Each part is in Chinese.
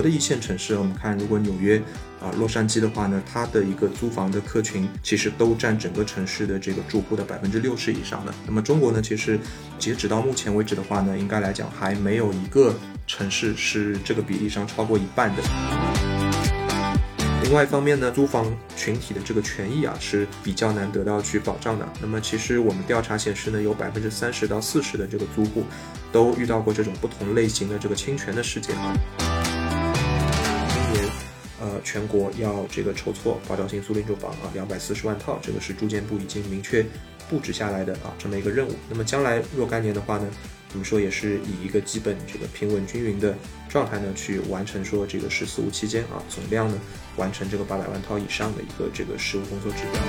国的一线城市，我们看如果纽约啊、洛杉矶的话呢，它的一个租房的客群其实都占整个城市的这个住户的百分之六十以上的。那么中国呢，其实截止到目前为止的话呢，应该来讲还没有一个城市是这个比例上超过一半的。另外一方面呢，租房群体的这个权益啊是比较难得到去保障的。那么其实我们调查显示呢，有百分之三十到四十的这个租户都遇到过这种不同类型的这个侵权的事件。全国要这个筹措保障性租赁住房啊，两百四十万套，这个是住建部已经明确布置下来的啊这么一个任务。那么将来若干年的话呢，我们说也是以一个基本这个平稳均匀的状态呢，去完成说这个“十四五”期间啊总量呢完成这个八百万套以上的一个这个实务工作指标。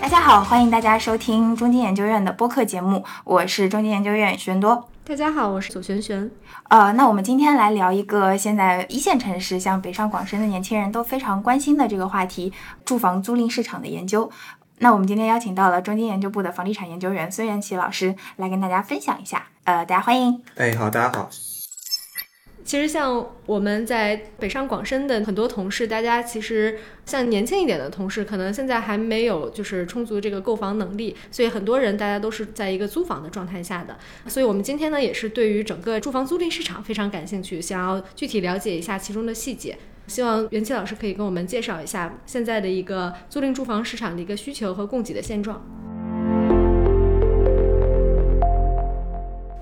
大家好，欢迎大家收听中金研究院的播客节目，我是中金研究院徐多。大家好，我是左璇璇。呃，那我们今天来聊一个现在一线城市，像北上广深的年轻人都非常关心的这个话题——住房租赁市场的研究。那我们今天邀请到了中金研究部的房地产研究员孙元奇老师来跟大家分享一下。呃，大家欢迎。哎，好，大家好。其实像我们在北上广深的很多同事，大家其实像年轻一点的同事，可能现在还没有就是充足这个购房能力，所以很多人大家都是在一个租房的状态下的。所以我们今天呢，也是对于整个住房租赁市场非常感兴趣，想要具体了解一下其中的细节。希望袁奇老师可以跟我们介绍一下现在的一个租赁住房市场的一个需求和供给的现状。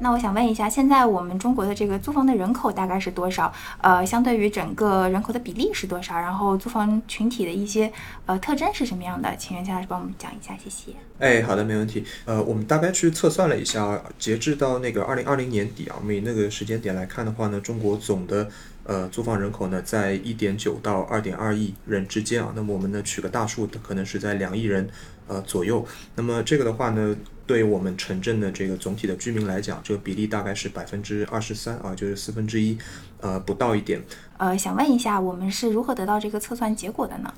那我想问一下，现在我们中国的这个租房的人口大概是多少？呃，相对于整个人口的比例是多少？然后租房群体的一些呃特征是什么样的？请袁强老师帮我们讲一下，谢谢。哎，好的，没问题。呃，我们大概去测算了一下，截至到那个二零二零年底啊，我们以那个时间点来看的话呢，中国总的呃租房人口呢在一点九到二点二亿人之间啊。那么我们呢取个大数，可能是在两亿人呃左右。那么这个的话呢。对我们城镇的这个总体的居民来讲，这个比例大概是百分之二十三啊，就是四分之一，呃，不到一点。呃，想问一下，我们是如何得到这个测算结果的呢？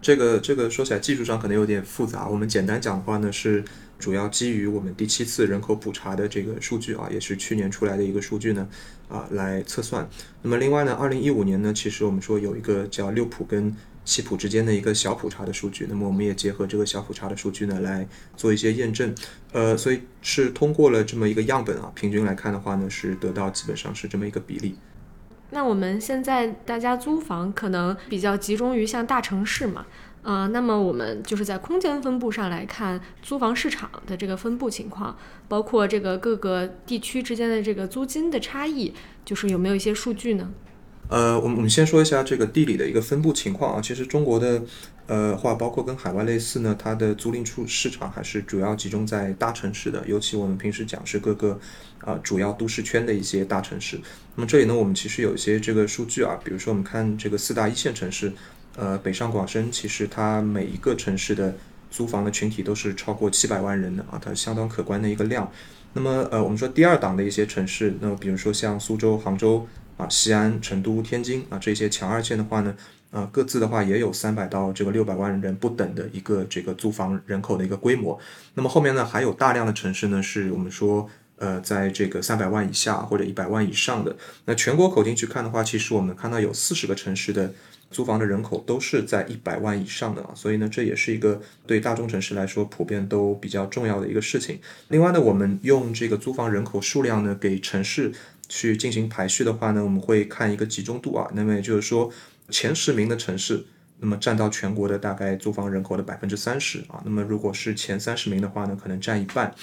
这个这个说起来技术上可能有点复杂，我们简单讲的话呢，是主要基于我们第七次人口普查的这个数据啊，也是去年出来的一个数据呢，啊来测算。那么另外呢，二零一五年呢，其实我们说有一个叫六普跟。七普之间的一个小普查的数据，那么我们也结合这个小普查的数据呢，来做一些验证，呃，所以是通过了这么一个样本啊，平均来看的话呢，是得到基本上是这么一个比例。那我们现在大家租房可能比较集中于像大城市嘛，啊，那么我们就是在空间分布上来看租房市场的这个分布情况，包括这个各个地区之间的这个租金的差异，就是有没有一些数据呢？呃，我们我们先说一下这个地理的一个分布情况啊。其实中国的，呃，话包括跟海外类似呢，它的租赁处市场还是主要集中在大城市的，尤其我们平时讲是各个啊主要都市圈的一些大城市。那么这里呢，我们其实有一些这个数据啊，比如说我们看这个四大一线城市，呃，北上广深，其实它每一个城市的租房的群体都是超过七百万人的啊，它相当可观的一个量。那么呃，我们说第二档的一些城市，那比如说像苏州、杭州。啊，西安、成都、天津啊，这些强二线的话呢，啊，各自的话也有三百到这个六百万人不等的一个这个租房人口的一个规模。那么后面呢，还有大量的城市呢，是我们说，呃，在这个三百万以下或者一百万以上的。那全国口径去看的话，其实我们看到有四十个城市的租房的人口都是在一百万以上的啊。所以呢，这也是一个对大中城市来说普遍都比较重要的一个事情。另外呢，我们用这个租房人口数量呢，给城市。去进行排序的话呢，我们会看一个集中度啊，那么也就是说前十名的城市，那么占到全国的大概租房人口的百分之三十啊，那么如果是前三十名的话呢，可能占一半，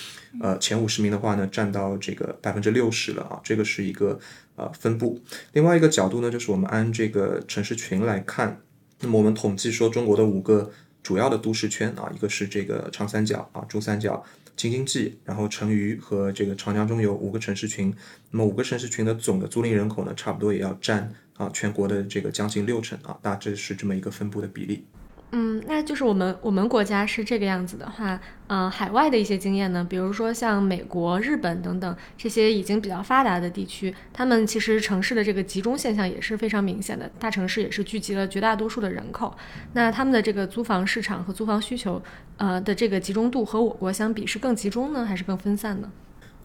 呃，前五十名的话呢，占到这个百分之六十了啊，这个是一个呃分布。另外一个角度呢，就是我们按这个城市群来看，那么我们统计说中国的五个主要的都市圈啊，一个是这个长三角啊，珠三角。京津冀，然后成渝和这个长江中游五个城市群，那么五个城市群的总的租赁人口呢，差不多也要占啊全国的这个将近六成啊，大致是这么一个分布的比例。嗯，那就是我们我们国家是这个样子的话，嗯，海外的一些经验呢，比如说像美国、日本等等这些已经比较发达的地区，他们其实城市的这个集中现象也是非常明显的，大城市也是聚集了绝大多数的人口。那他们的这个租房市场和租房需求，呃的这个集中度和我国相比是更集中呢，还是更分散呢？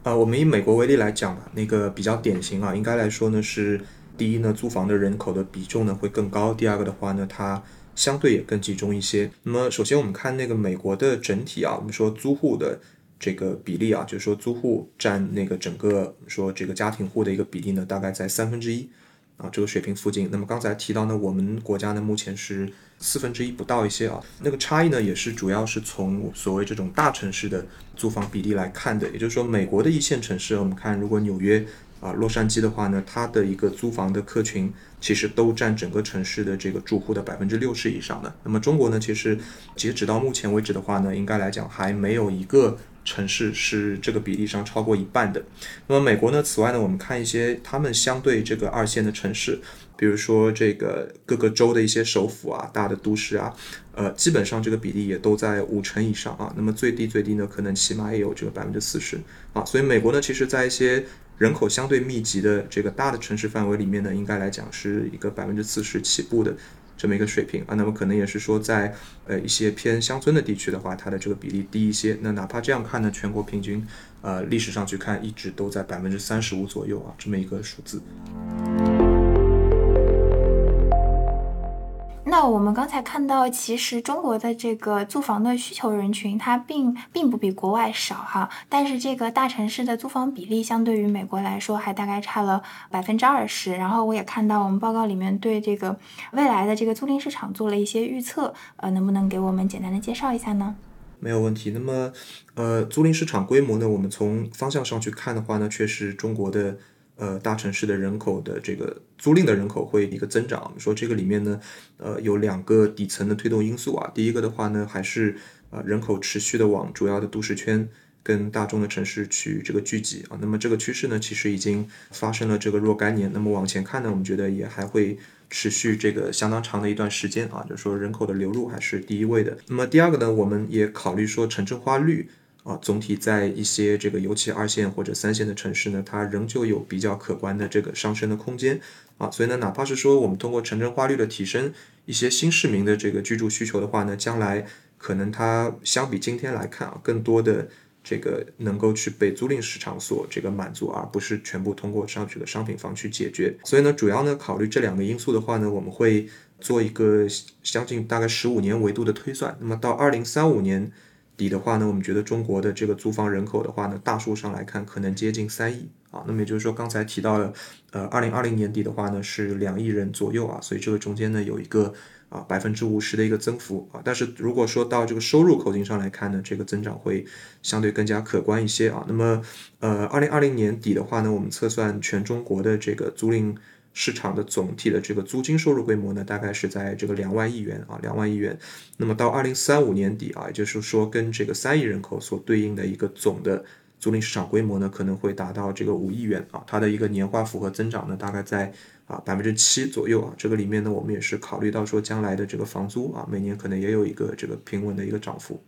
呃，我们以美国为例来讲吧，那个比较典型啊，应该来说呢是第一呢，租房的人口的比重呢会更高；第二个的话呢，它相对也更集中一些。那么首先我们看那个美国的整体啊，我们说租户的这个比例啊，就是说租户占那个整个说这个家庭户的一个比例呢，大概在三分之一啊这个水平附近。那么刚才提到呢，我们国家呢目前是四分之一不到一些啊，那个差异呢也是主要是从所谓这种大城市的租房比例来看的。也就是说，美国的一线城市，我们看如果纽约。啊，洛杉矶的话呢，它的一个租房的客群其实都占整个城市的这个住户的百分之六十以上的。那么中国呢，其实截止到目前为止的话呢，应该来讲还没有一个城市是这个比例上超过一半的。那么美国呢，此外呢，我们看一些他们相对这个二线的城市，比如说这个各个州的一些首府啊、大的都市啊，呃，基本上这个比例也都在五成以上啊。那么最低最低呢，可能起码也有这个百分之四十啊。所以美国呢，其实在一些人口相对密集的这个大的城市范围里面呢，应该来讲是一个百分之四十起步的这么一个水平啊。那么可能也是说，在呃一些偏乡村的地区的话，它的这个比例低一些。那哪怕这样看呢，全国平均呃历史上去看，一直都在百分之三十五左右啊，这么一个数字。那我们刚才看到，其实中国的这个租房的需求人群，它并并不比国外少哈，但是这个大城市的租房比例相对于美国来说，还大概差了百分之二十。然后我也看到我们报告里面对这个未来的这个租赁市场做了一些预测，呃，能不能给我们简单的介绍一下呢？没有问题。那么，呃，租赁市场规模呢，我们从方向上去看的话呢，确实中国的。呃，大城市的人口的这个租赁的人口会一个增长。我们说这个里面呢，呃，有两个底层的推动因素啊。第一个的话呢，还是呃人口持续的往主要的都市圈跟大众的城市去这个聚集啊。那么这个趋势呢，其实已经发生了这个若干年。那么往前看呢，我们觉得也还会持续这个相当长的一段时间啊。就是说人口的流入还是第一位的。那么第二个呢，我们也考虑说城镇化率。啊，总体在一些这个尤其二线或者三线的城市呢，它仍旧有比较可观的这个上升的空间啊。所以呢，哪怕是说我们通过城镇化率的提升，一些新市民的这个居住需求的话呢，将来可能它相比今天来看啊，更多的这个能够去被租赁市场所这个满足，而不是全部通过上去的商品房去解决。所以呢，主要呢考虑这两个因素的话呢，我们会做一个将近大概十五年维度的推算。那么到二零三五年。底的话呢，我们觉得中国的这个租房人口的话呢，大数上来看可能接近三亿啊。那么也就是说，刚才提到了，呃，二零二零年底的话呢是两亿人左右啊。所以这个中间呢有一个啊百分之五十的一个增幅啊。但是如果说到这个收入口径上来看呢，这个增长会相对更加可观一些啊。那么呃，二零二零年底的话呢，我们测算全中国的这个租赁。市场的总体的这个租金收入规模呢，大概是在这个两万亿元啊，两万亿元。那么到二零三五年底啊，也就是说跟这个三亿人口所对应的一个总的租赁市场规模呢，可能会达到这个五亿元啊。它的一个年化复合增长呢，大概在啊百分之七左右啊。这个里面呢，我们也是考虑到说将来的这个房租啊，每年可能也有一个这个平稳的一个涨幅。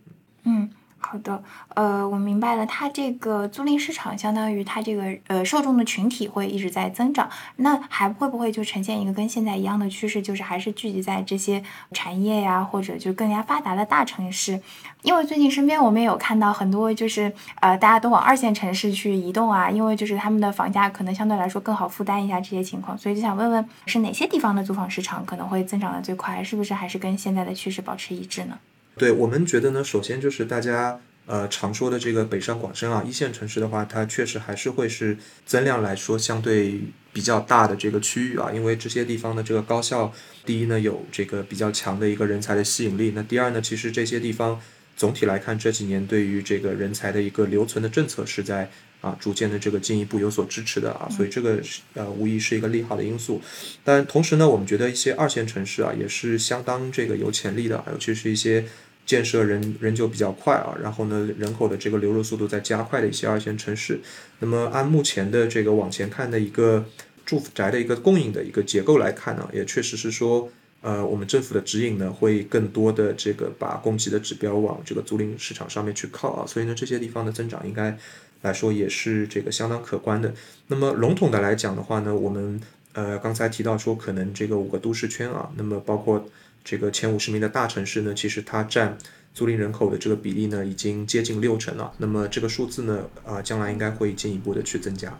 好的，呃，我明白了，它这个租赁市场相当于它这个呃受众的群体会一直在增长，那还会不会就呈现一个跟现在一样的趋势，就是还是聚集在这些产业呀，或者就更加发达的大城市？因为最近身边我们也有看到很多，就是呃大家都往二线城市去移动啊，因为就是他们的房价可能相对来说更好负担一下这些情况，所以就想问问是哪些地方的租房市场可能会增长的最快，是不是还是跟现在的趋势保持一致呢？对我们觉得呢，首先就是大家呃常说的这个北上广深啊，一线城市的话，它确实还是会是增量来说相对比较大的这个区域啊，因为这些地方的这个高校，第一呢有这个比较强的一个人才的吸引力，那第二呢，其实这些地方总体来看这几年对于这个人才的一个留存的政策是在啊逐渐的这个进一步有所支持的啊，所以这个是呃无疑是一个利好的因素。但同时呢，我们觉得一些二线城市啊也是相当这个有潜力的，尤其是一些。建设人人就比较快啊，然后呢，人口的这个流入速度在加快的一些二线城市，那么按目前的这个往前看的一个住宅的一个供应的一个结构来看呢，也确实是说，呃，我们政府的指引呢会更多的这个把供给的指标往这个租赁市场上面去靠啊，所以呢，这些地方的增长应该来说也是这个相当可观的。那么笼统的来讲的话呢，我们呃刚才提到说可能这个五个都市圈啊，那么包括。这个前五十名的大城市呢，其实它占租赁人口的这个比例呢，已经接近六成了。那么这个数字呢，呃，将来应该会进一步的去增加。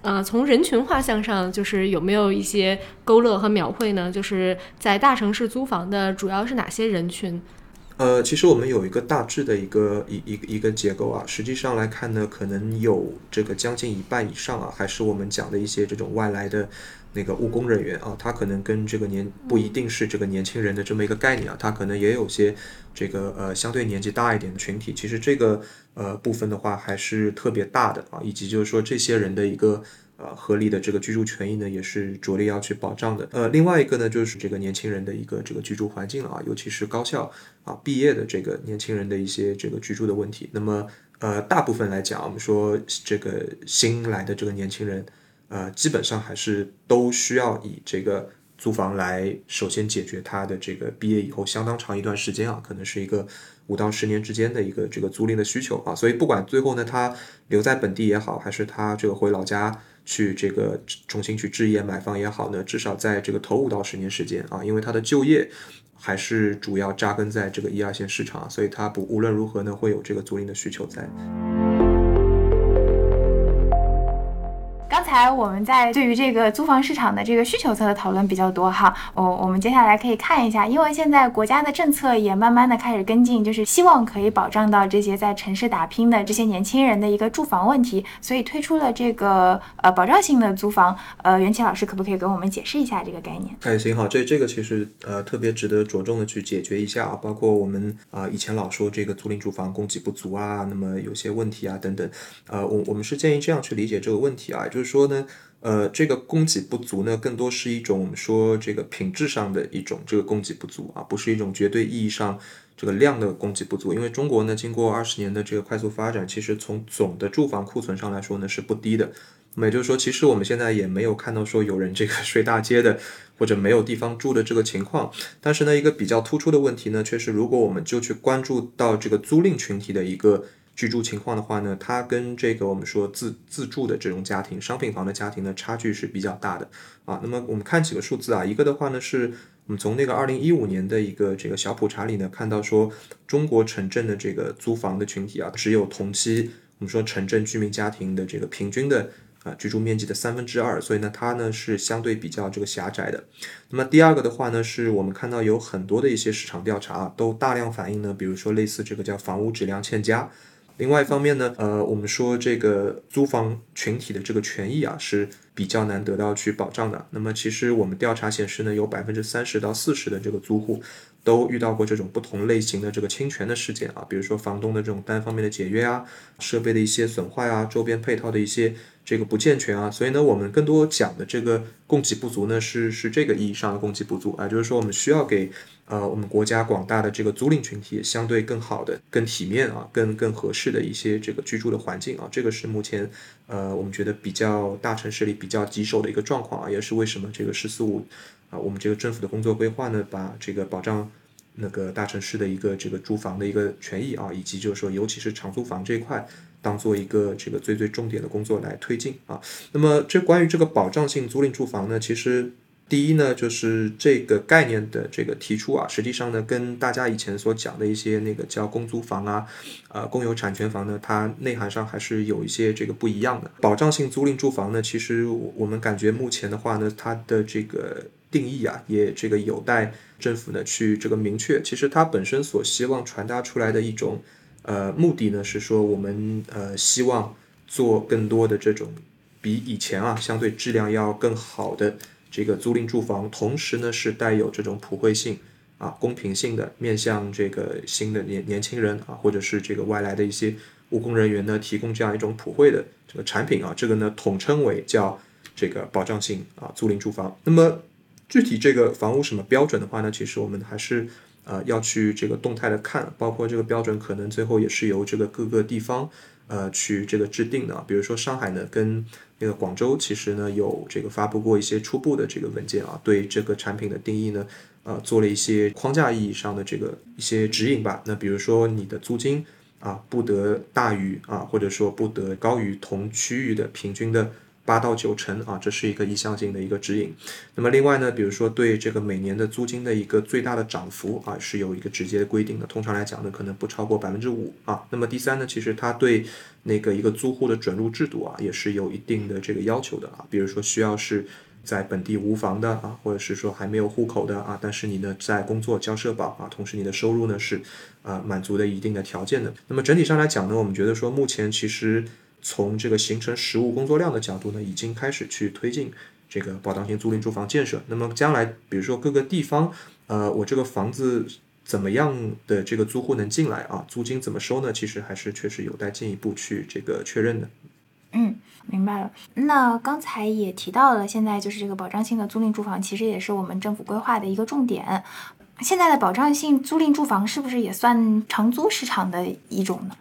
呃，从人群画像上，就是有没有一些勾勒和描绘呢？就是在大城市租房的主要是哪些人群？呃，其实我们有一个大致的一个一一个一个结构啊。实际上来看呢，可能有这个将近一半以上啊，还是我们讲的一些这种外来的那个务工人员啊，他可能跟这个年不一定是这个年轻人的这么一个概念啊，他可能也有些这个呃相对年纪大一点的群体。其实这个呃部分的话还是特别大的啊，以及就是说这些人的一个。呃，合理的这个居住权益呢，也是着力要去保障的。呃，另外一个呢，就是这个年轻人的一个这个居住环境啊，尤其是高校啊毕业的这个年轻人的一些这个居住的问题。那么，呃，大部分来讲，我们说这个新来的这个年轻人，呃，基本上还是都需要以这个租房来首先解决他的这个毕业以后相当长一段时间啊，可能是一个。五到十年之间的一个这个租赁的需求啊，所以不管最后呢，他留在本地也好，还是他这个回老家去这个重新去置业买房也好呢，至少在这个头五到十年时间啊，因为他的就业还是主要扎根在这个一二线市场，所以他不无论如何呢，会有这个租赁的需求在。刚才我们在对于这个租房市场的这个需求侧的讨论比较多哈，我我们接下来可以看一下，因为现在国家的政策也慢慢的开始跟进，就是希望可以保障到这些在城市打拼的这些年轻人的一个住房问题，所以推出了这个呃保障性的租房。呃，袁奇老师可不可以给我们解释一下这个概念？哎，行好，这这个其实呃特别值得着重的去解决一下啊，包括我们啊以前老说这个租赁住房供给不足啊，那么有些问题啊等等，呃，我我们是建议这样去理解这个问题啊，就是说说呢，呃，这个供给不足呢，更多是一种我们说这个品质上的一种这个供给不足啊，不是一种绝对意义上这个量的供给不足。因为中国呢，经过二十年的这个快速发展，其实从总的住房库存上来说呢是不低的。那么也就是说，其实我们现在也没有看到说有人这个睡大街的，或者没有地方住的这个情况。但是呢，一个比较突出的问题呢，却是如果我们就去关注到这个租赁群体的一个。居住情况的话呢，它跟这个我们说自自住的这种家庭、商品房的家庭呢，差距是比较大的啊。那么我们看几个数字啊，一个的话呢，是我们从那个二零一五年的一个这个小普查里呢，看到说中国城镇的这个租房的群体啊，只有同期我们说城镇居民家庭的这个平均的啊居住面积的三分之二，所以呢，它呢是相对比较这个狭窄的。那么第二个的话呢，是我们看到有很多的一些市场调查都大量反映呢，比如说类似这个叫房屋质量欠佳。另外一方面呢，呃，我们说这个租房群体的这个权益啊是比较难得到去保障的。那么其实我们调查显示呢，有百分之三十到四十的这个租户都遇到过这种不同类型的这个侵权的事件啊，比如说房东的这种单方面的解约啊，设备的一些损坏啊，周边配套的一些这个不健全啊。所以呢，我们更多讲的这个供给不足呢，是是这个意义上的供给不足啊，就是说我们需要给。呃，我们国家广大的这个租赁群体相对更好的、更体面啊、更更合适的一些这个居住的环境啊，这个是目前呃我们觉得比较大城市里比较棘手的一个状况啊，也是为什么这个“十四五”啊，我们这个政府的工作规划呢，把这个保障那个大城市的一个这个住房的一个权益啊，以及就是说尤其是长租房这一块，当做一个这个最最重点的工作来推进啊。那么这关于这个保障性租赁住房呢，其实。第一呢，就是这个概念的这个提出啊，实际上呢，跟大家以前所讲的一些那个叫公租房啊，呃，公有产权房呢，它内涵上还是有一些这个不一样的。保障性租赁住房呢，其实我们感觉目前的话呢，它的这个定义啊，也这个有待政府呢去这个明确。其实它本身所希望传达出来的一种呃目的呢，是说我们呃希望做更多的这种比以前啊相对质量要更好的。这个租赁住房，同时呢是带有这种普惠性啊、公平性的，面向这个新的年年轻人啊，或者是这个外来的一些务工人员呢，提供这样一种普惠的这个产品啊，这个呢统称为叫这个保障性啊租赁住房。那么具体这个房屋什么标准的话呢，其实我们还是呃要去这个动态的看，包括这个标准可能最后也是由这个各个地方呃去这个制定的，比如说上海呢跟。那个广州其实呢有这个发布过一些初步的这个文件啊，对这个产品的定义呢，呃，做了一些框架意义上的这个一些指引吧。那比如说你的租金啊不得大于啊，或者说不得高于同区域的平均的八到九成啊，这是一个意向性的一个指引。那么另外呢，比如说对这个每年的租金的一个最大的涨幅啊，是有一个直接的规定的。通常来讲呢，可能不超过百分之五啊。那么第三呢，其实它对那个一个租户的准入制度啊，也是有一定的这个要求的啊。比如说需要是在本地无房的啊，或者是说还没有户口的啊，但是你呢在工作交社保啊，同时你的收入呢是啊满足的一定的条件的。那么整体上来讲呢，我们觉得说目前其实。从这个形成实物工作量的角度呢，已经开始去推进这个保障性租赁住房建设。那么将来，比如说各个地方，呃，我这个房子怎么样的这个租户能进来啊？租金怎么收呢？其实还是确实有待进一步去这个确认的。嗯，明白了。那刚才也提到了，现在就是这个保障性的租赁住房，其实也是我们政府规划的一个重点。现在的保障性租赁住房是不是也算长租市场的一种呢？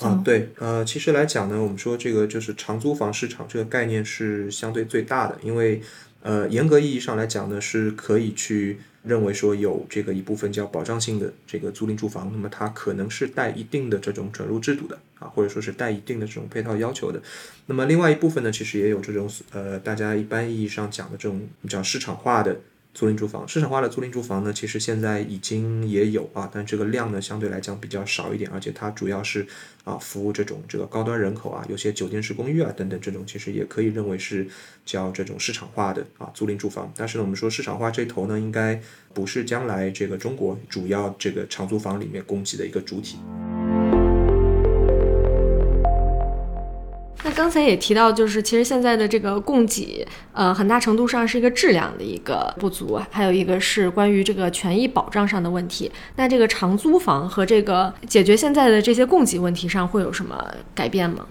嗯，对，呃，其实来讲呢，我们说这个就是长租房市场这个概念是相对最大的，因为呃，严格意义上来讲呢，是可以去认为说有这个一部分叫保障性的这个租赁住房，那么它可能是带一定的这种准入制度的啊，或者说是带一定的这种配套要求的。那么另外一部分呢，其实也有这种呃，大家一般意义上讲的这种叫市场化的。租赁住房，市场化的租赁住房呢，其实现在已经也有啊，但这个量呢相对来讲比较少一点，而且它主要是啊服务这种这个高端人口啊，有些酒店式公寓啊等等这种，其实也可以认为是叫这种市场化的啊租赁住房。但是呢，我们说市场化这头呢，应该不是将来这个中国主要这个长租房里面供给的一个主体。那刚才也提到，就是其实现在的这个供给，呃，很大程度上是一个质量的一个不足，还有一个是关于这个权益保障上的问题。那这个长租房和这个解决现在的这些供给问题上会有什么改变吗？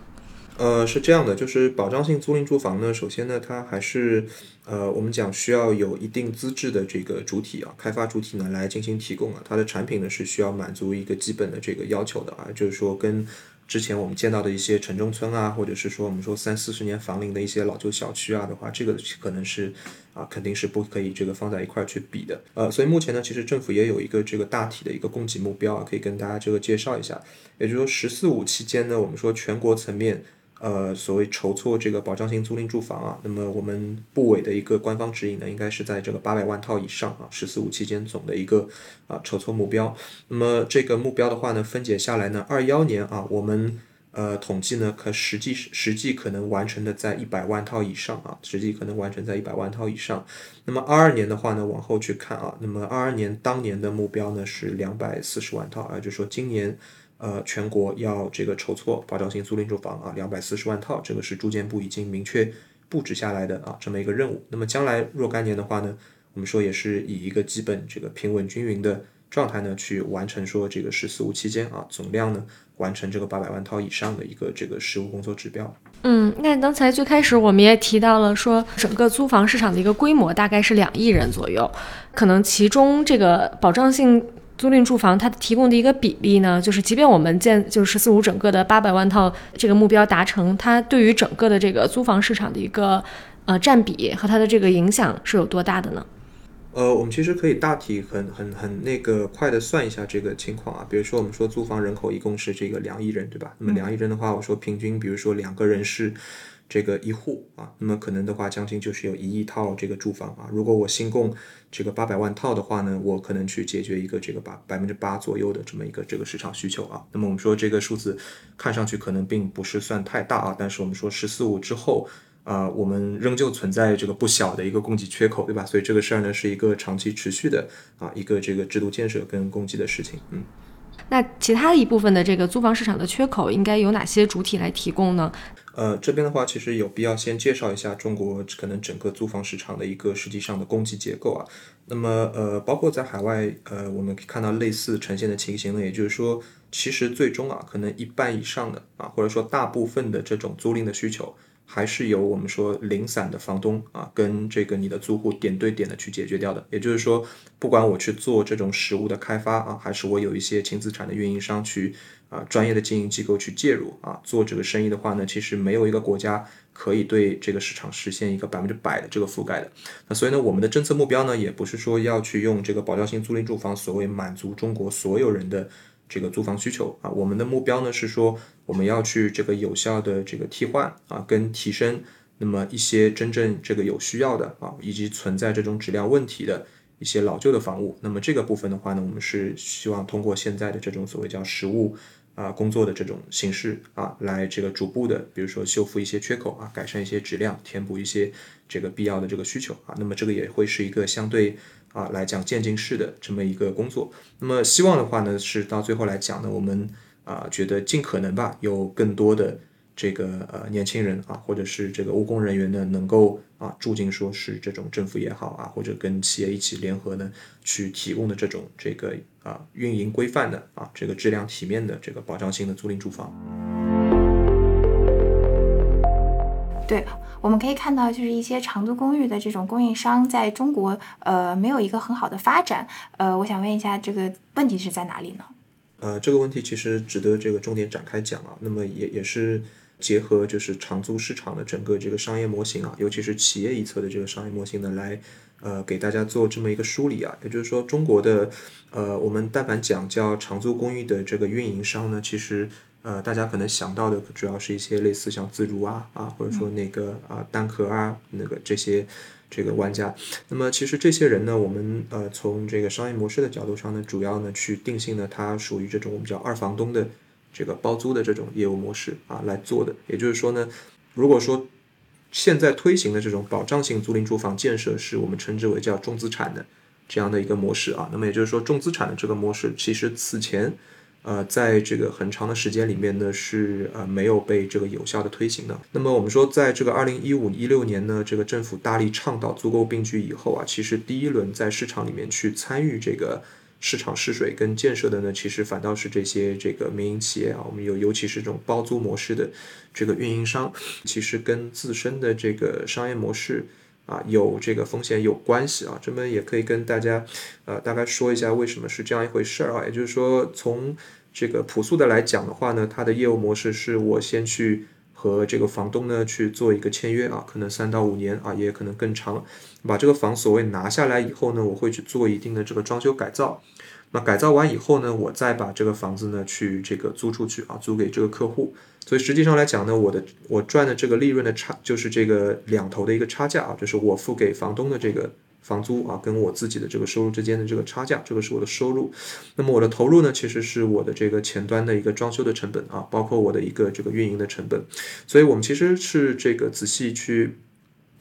呃，是这样的，就是保障性租赁住房呢，首先呢，它还是呃，我们讲需要有一定资质的这个主体啊，开发主体呢来进行提供啊，它的产品呢是需要满足一个基本的这个要求的啊，就是说跟。之前我们见到的一些城中村啊，或者是说我们说三四十年房龄的一些老旧小区啊的话，这个可能是啊肯定是不可以这个放在一块儿去比的。呃，所以目前呢，其实政府也有一个这个大体的一个供给目标啊，可以跟大家这个介绍一下。也就是说，“十四五”期间呢，我们说全国层面。呃，所谓筹措这个保障性租赁住房啊，那么我们部委的一个官方指引呢，应该是在这个八百万套以上啊，十四五期间总的一个啊筹措目标。那么这个目标的话呢，分解下来呢，二幺年啊，我们呃统计呢，可实际实际可能完成的在一百万套以上啊，实际可能完成在一百万套以上。那么二二年的话呢，往后去看啊，那么二二年当年的目标呢是两百四十万套啊，就说今年。呃，全国要这个筹措保障性租赁住房啊，两百四十万套，这个是住建部已经明确布置下来的啊，这么一个任务。那么将来若干年的话呢，我们说也是以一个基本这个平稳均匀的状态呢，去完成说这个“十四五”期间啊，总量呢完成这个八百万套以上的一个这个实务工作指标。嗯，那刚才最开始我们也提到了说，整个租房市场的一个规模大概是两亿人左右，可能其中这个保障性。租赁住房它提供的一个比例呢，就是即便我们建就是“十四五”整个的八百万套这个目标达成，它对于整个的这个租房市场的一个呃占比和它的这个影响是有多大的呢？呃，我们其实可以大体很很很那个快的算一下这个情况啊，比如说我们说租房人口一共是这个两亿人，对吧？那么两亿人的话，我说平均，比如说两个人是。这个一户啊，那么可能的话，将近就是有一亿套这个住房啊。如果我新供这个八百万套的话呢，我可能去解决一个这个八百分之八左右的这么一个这个市场需求啊。那么我们说这个数字看上去可能并不是算太大啊，但是我们说十四五之后啊，我们仍旧存在这个不小的一个供给缺口，对吧？所以这个事儿呢是一个长期持续的啊一个这个制度建设跟供给的事情，嗯。那其他一部分的这个租房市场的缺口应该由哪些主体来提供呢？呃，这边的话，其实有必要先介绍一下中国可能整个租房市场的一个实际上的供给结构啊。那么，呃，包括在海外，呃，我们可以看到类似呈现的情形呢，也就是说，其实最终啊，可能一半以上的啊，或者说大部分的这种租赁的需求。还是由我们说零散的房东啊，跟这个你的租户点对点的去解决掉的。也就是说，不管我去做这种实物的开发啊，还是我有一些轻资产的运营商去啊，专业的经营机构去介入啊，做这个生意的话呢，其实没有一个国家可以对这个市场实现一个百分之百的这个覆盖的。那所以呢，我们的政策目标呢，也不是说要去用这个保障性租赁住房，所谓满足中国所有人的。这个租房需求啊，我们的目标呢是说，我们要去这个有效的这个替换啊，跟提升那么一些真正这个有需要的啊，以及存在这种质量问题的一些老旧的房屋，那么这个部分的话呢，我们是希望通过现在的这种所谓叫实物啊工作的这种形式啊，来这个逐步的，比如说修复一些缺口啊，改善一些质量，填补一些这个必要的这个需求啊，那么这个也会是一个相对啊来讲渐进式的这么一个工作。那么希望的话呢，是到最后来讲呢，我们啊觉得尽可能吧，有更多的。这个呃年轻人啊，或者是这个务工人员呢，能够啊住进说是这种政府也好啊，或者跟企业一起联合呢，去提供的这种这个啊运营规范的啊这个质量体面的这个保障性的租赁住房。对，我们可以看到，就是一些长租公寓的这种供应商在中国呃没有一个很好的发展。呃，我想问一下，这个问题是在哪里呢？呃，这个问题其实值得这个重点展开讲啊。那么也也是。结合就是长租市场的整个这个商业模型啊，尤其是企业一侧的这个商业模型呢，来呃给大家做这么一个梳理啊。也就是说，中国的呃，我们但凡讲叫长租公寓的这个运营商呢，其实呃大家可能想到的主要是一些类似像自如啊啊，或者说那个啊蛋壳啊那个这些这个玩家。那么其实这些人呢，我们呃从这个商业模式的角度上呢，主要呢去定性呢，它属于这种我们叫二房东的。这个包租的这种业务模式啊来做的，也就是说呢，如果说现在推行的这种保障性租赁住房建设是我们称之为叫重资产的这样的一个模式啊，那么也就是说重资产的这个模式，其实此前呃在这个很长的时间里面呢是呃没有被这个有效的推行的。那么我们说在这个二零一五一六年呢，这个政府大力倡导租购并举以后啊，其实第一轮在市场里面去参与这个。市场试水跟建设的呢，其实反倒是这些这个民营企业啊，我们有尤其是这种包租模式的这个运营商，其实跟自身的这个商业模式啊有这个风险有关系啊。这么也可以跟大家呃大概说一下为什么是这样一回事儿啊。也就是说，从这个朴素的来讲的话呢，它的业务模式是我先去。和这个房东呢去做一个签约啊，可能三到五年啊，也可能更长。把这个房所谓拿下来以后呢，我会去做一定的这个装修改造。那改造完以后呢，我再把这个房子呢去这个租出去啊，租给这个客户。所以实际上来讲呢，我的我赚的这个利润的差，就是这个两头的一个差价啊，就是我付给房东的这个。房租啊，跟我自己的这个收入之间的这个差价，这个是我的收入。那么我的投入呢，其实是我的这个前端的一个装修的成本啊，包括我的一个这个运营的成本。所以我们其实是这个仔细去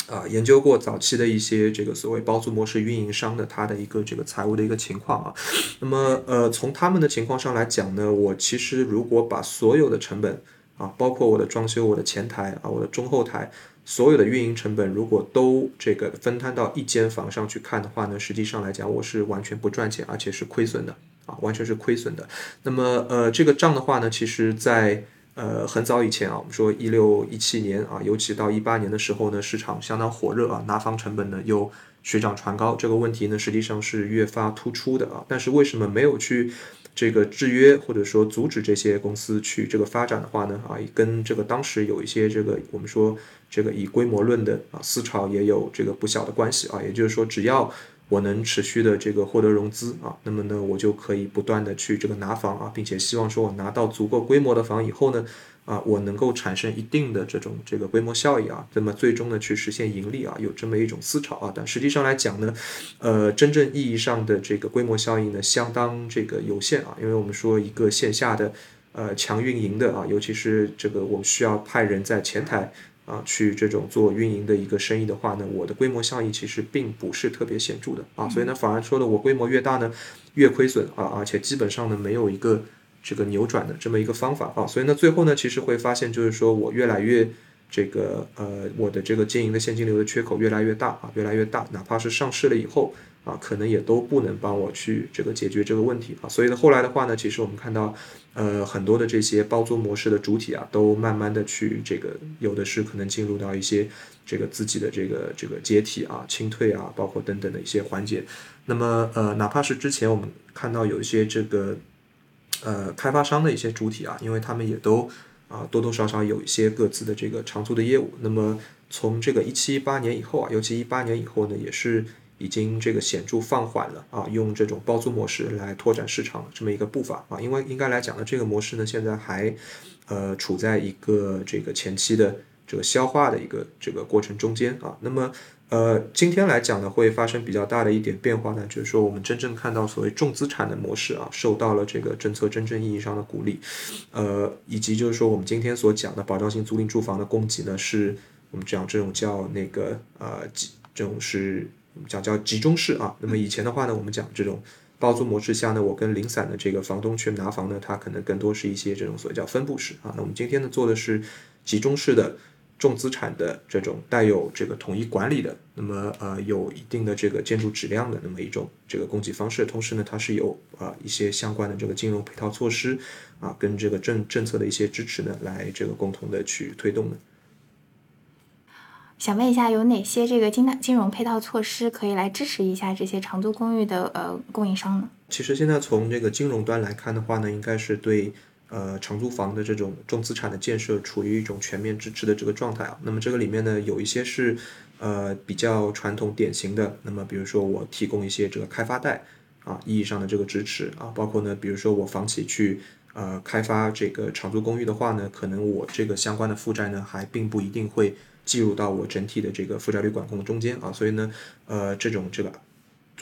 啊研究过早期的一些这个所谓包租模式运营商的它的一个这个财务的一个情况啊。那么呃，从他们的情况上来讲呢，我其实如果把所有的成本啊，包括我的装修、我的前台啊、我的中后台。所有的运营成本如果都这个分摊到一间房上去看的话呢，实际上来讲我是完全不赚钱，而且是亏损的啊，完全是亏损的。那么呃，这个账的话呢，其实在呃很早以前啊，我们说一六一七年啊，尤其到一八年的时候呢，市场相当火热啊，拿房成本呢又水涨船高，这个问题呢实际上是越发突出的啊。但是为什么没有去？这个制约或者说阻止这些公司去这个发展的话呢，啊，跟这个当时有一些这个我们说这个以规模论的啊思潮也有这个不小的关系啊。也就是说，只要我能持续的这个获得融资啊，那么呢，我就可以不断的去这个拿房啊，并且希望说我拿到足够规模的房以后呢。啊，我能够产生一定的这种这个规模效益啊，那么最终呢去实现盈利啊，有这么一种思潮啊，但实际上来讲呢，呃，真正意义上的这个规模效应呢，相当这个有限啊，因为我们说一个线下的呃强运营的啊，尤其是这个我们需要派人在前台啊去这种做运营的一个生意的话呢，我的规模效益其实并不是特别显著的啊，所以呢，反而说的我规模越大呢，越亏损啊，而且基本上呢没有一个。这个扭转的这么一个方法啊，所以呢，最后呢，其实会发现就是说我越来越这个呃，我的这个经营的现金流的缺口越来越大啊，越来越大，哪怕是上市了以后啊，可能也都不能帮我去这个解决这个问题啊。所以呢，后来的话呢，其实我们看到呃很多的这些包租模式的主体啊，都慢慢的去这个有的是可能进入到一些这个自己的这个这个解体啊、清退啊，包括等等的一些环节。那么呃，哪怕是之前我们看到有一些这个。呃，开发商的一些主体啊，因为他们也都啊多多少少有一些各自的这个长租的业务。那么从这个一七一八年以后啊，尤其一八年以后呢，也是已经这个显著放缓了啊，用这种包租模式来拓展市场这么一个步伐啊。因为应该来讲呢，这个模式呢现在还呃处在一个这个前期的这个消化的一个这个过程中间啊。那么呃，今天来讲呢，会发生比较大的一点变化呢，就是说我们真正看到所谓重资产的模式啊，受到了这个政策真正意义上的鼓励，呃，以及就是说我们今天所讲的保障性租赁住房的供给呢，是我们讲这种叫那个呃这种是讲叫集中式啊。那么以前的话呢，我们讲这种包租模式下呢，我跟零散的这个房东去拿房呢，它可能更多是一些这种所谓叫分布式啊。那我们今天呢做的是集中式的。重资产的这种带有这个统一管理的，那么呃有一定的这个建筑质量的那么一种这个供给方式，同时呢它是有啊一些相关的这个金融配套措施啊跟这个政政策的一些支持呢来这个共同的去推动的。想问一下，有哪些这个金金融配套措施可以来支持一下这些长租公寓的呃供应商呢？其实现在从这个金融端来看的话呢，应该是对。呃，长租房的这种重资产的建设处于一种全面支持的这个状态啊。那么这个里面呢，有一些是呃比较传统典型的。那么比如说我提供一些这个开发贷啊意义上的这个支持啊，包括呢，比如说我房企去呃开发这个长租公寓的话呢，可能我这个相关的负债呢还并不一定会计入到我整体的这个负债率管控的中间啊。所以呢，呃，这种这个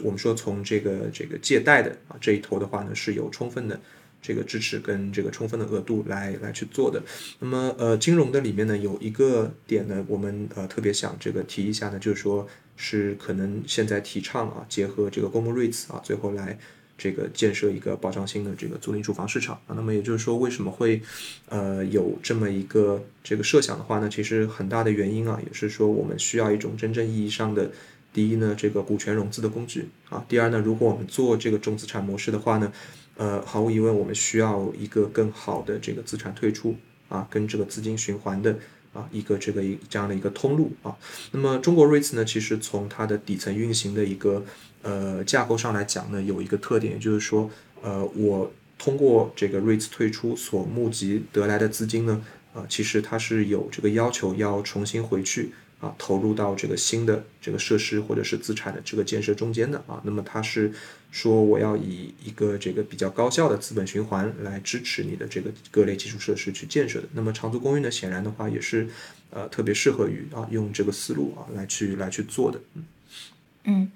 我们说从这个这个借贷的啊这一头的话呢，是有充分的。这个支持跟这个充分的额度来来去做的，那么呃金融的里面呢有一个点呢，我们呃特别想这个提一下呢，就是说是可能现在提倡啊，结合这个公募 REITs 啊，最后来这个建设一个保障性的这个租赁住房市场啊。那么也就是说，为什么会呃有这么一个这个设想的话呢？其实很大的原因啊，也是说我们需要一种真正意义上的第一呢，这个股权融资的工具啊。第二呢，如果我们做这个重资产模式的话呢。呃，毫无疑问，我们需要一个更好的这个资产退出啊，跟这个资金循环的啊一个这个一这样的一个通路啊。那么中国 REITs 呢，其实从它的底层运行的一个呃架构上来讲呢，有一个特点，就是说，呃，我通过这个 REITs 退出所募集得来的资金呢，啊，其实它是有这个要求要重新回去。啊，投入到这个新的这个设施或者是资产的这个建设中间的啊，那么它是说我要以一个这个比较高效的资本循环来支持你的这个各类基础设施去建设的。那么长租公寓呢，显然的话也是呃特别适合于啊用这个思路啊来去来去做的。嗯嗯。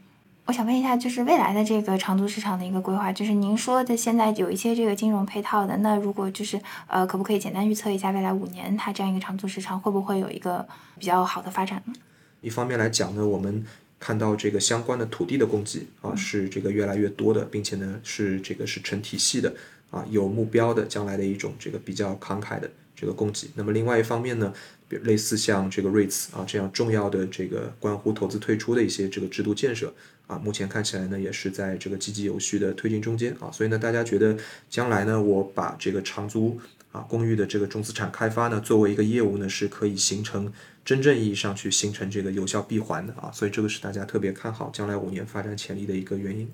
我想问一下，就是未来的这个长租市场的一个规划，就是您说的现在有一些这个金融配套的，那如果就是呃，可不可以简单预测一下未来五年它这样一个长租市场会不会有一个比较好的发展呢？一方面来讲呢，我们看到这个相关的土地的供给啊是这个越来越多的，并且呢是这个是成体系的啊有目标的将来的一种这个比较慷慨的这个供给。那么另外一方面呢，比如类似像这个 REITs 啊这样重要的这个关乎投资退出的一些这个制度建设。啊，目前看起来呢，也是在这个积极有序的推进中间啊，所以呢，大家觉得将来呢，我把这个长租啊公寓的这个重资产开发呢，作为一个业务呢，是可以形成真正意义上去形成这个有效闭环的啊，所以这个是大家特别看好将来五年发展潜力的一个原因。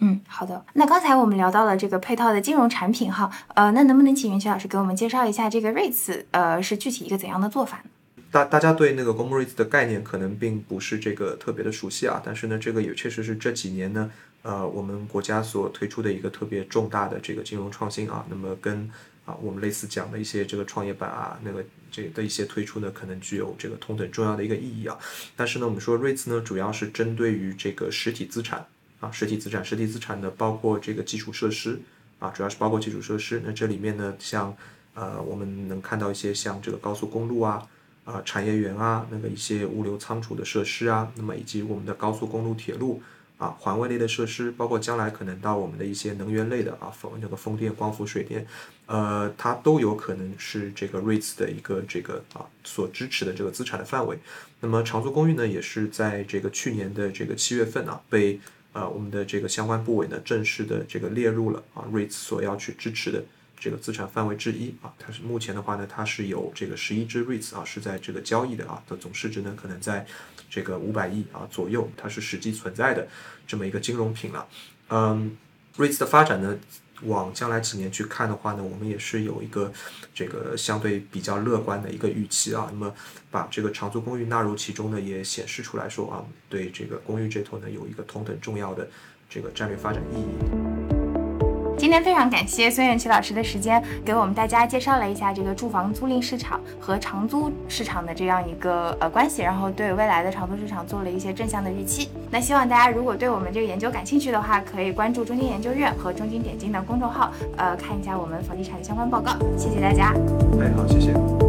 嗯，好的。那刚才我们聊到了这个配套的金融产品哈，呃，那能不能请云奇老师给我们介绍一下这个 REITs，呃，是具体一个怎样的做法呢？大大家对那个公募 REITs 的概念可能并不是这个特别的熟悉啊，但是呢，这个也确实是这几年呢，呃，我们国家所推出的一个特别重大的这个金融创新啊。那么跟啊我们类似讲的一些这个创业板啊，那个这的一些推出呢，可能具有这个同等重要的一个意义啊。但是呢，我们说 REITs 呢，主要是针对于这个实体资产啊，实体资产，实体资产呢，包括这个基础设施啊，主要是包括基础设施。那这里面呢，像呃，我们能看到一些像这个高速公路啊。啊，产业园啊，那个一些物流仓储的设施啊，那么以及我们的高速公路、铁路啊，环卫类的设施，包括将来可能到我们的一些能源类的啊，风那个风电、光伏、水电，呃，它都有可能是这个 REITs 的一个这个啊所支持的这个资产的范围。那么长租公寓呢，也是在这个去年的这个七月份啊，被呃我们的这个相关部委呢正式的这个列入了啊 REITs 所要去支持的。这个资产范围之一啊，它是目前的话呢，它是有这个十一只 REITs 啊，是在这个交易的啊的总市值呢，可能在这个五百亿啊左右，它是实际存在的这么一个金融品了。嗯，REITs 的发展呢，往将来几年去看的话呢，我们也是有一个这个相对比较乐观的一个预期啊。那么把这个长租公寓纳入其中呢，也显示出来说啊，对这个公寓这头呢有一个同等重要的这个战略发展意义。今天非常感谢孙远奇老师的时间，给我们大家介绍了一下这个住房租赁市场和长租市场的这样一个呃关系，然后对未来的长租市场做了一些正向的预期。那希望大家如果对我们这个研究感兴趣的话，可以关注中金研究院和中金点金的公众号，呃，看一下我们房地产的相关报告。谢谢大家。哎，好，谢谢。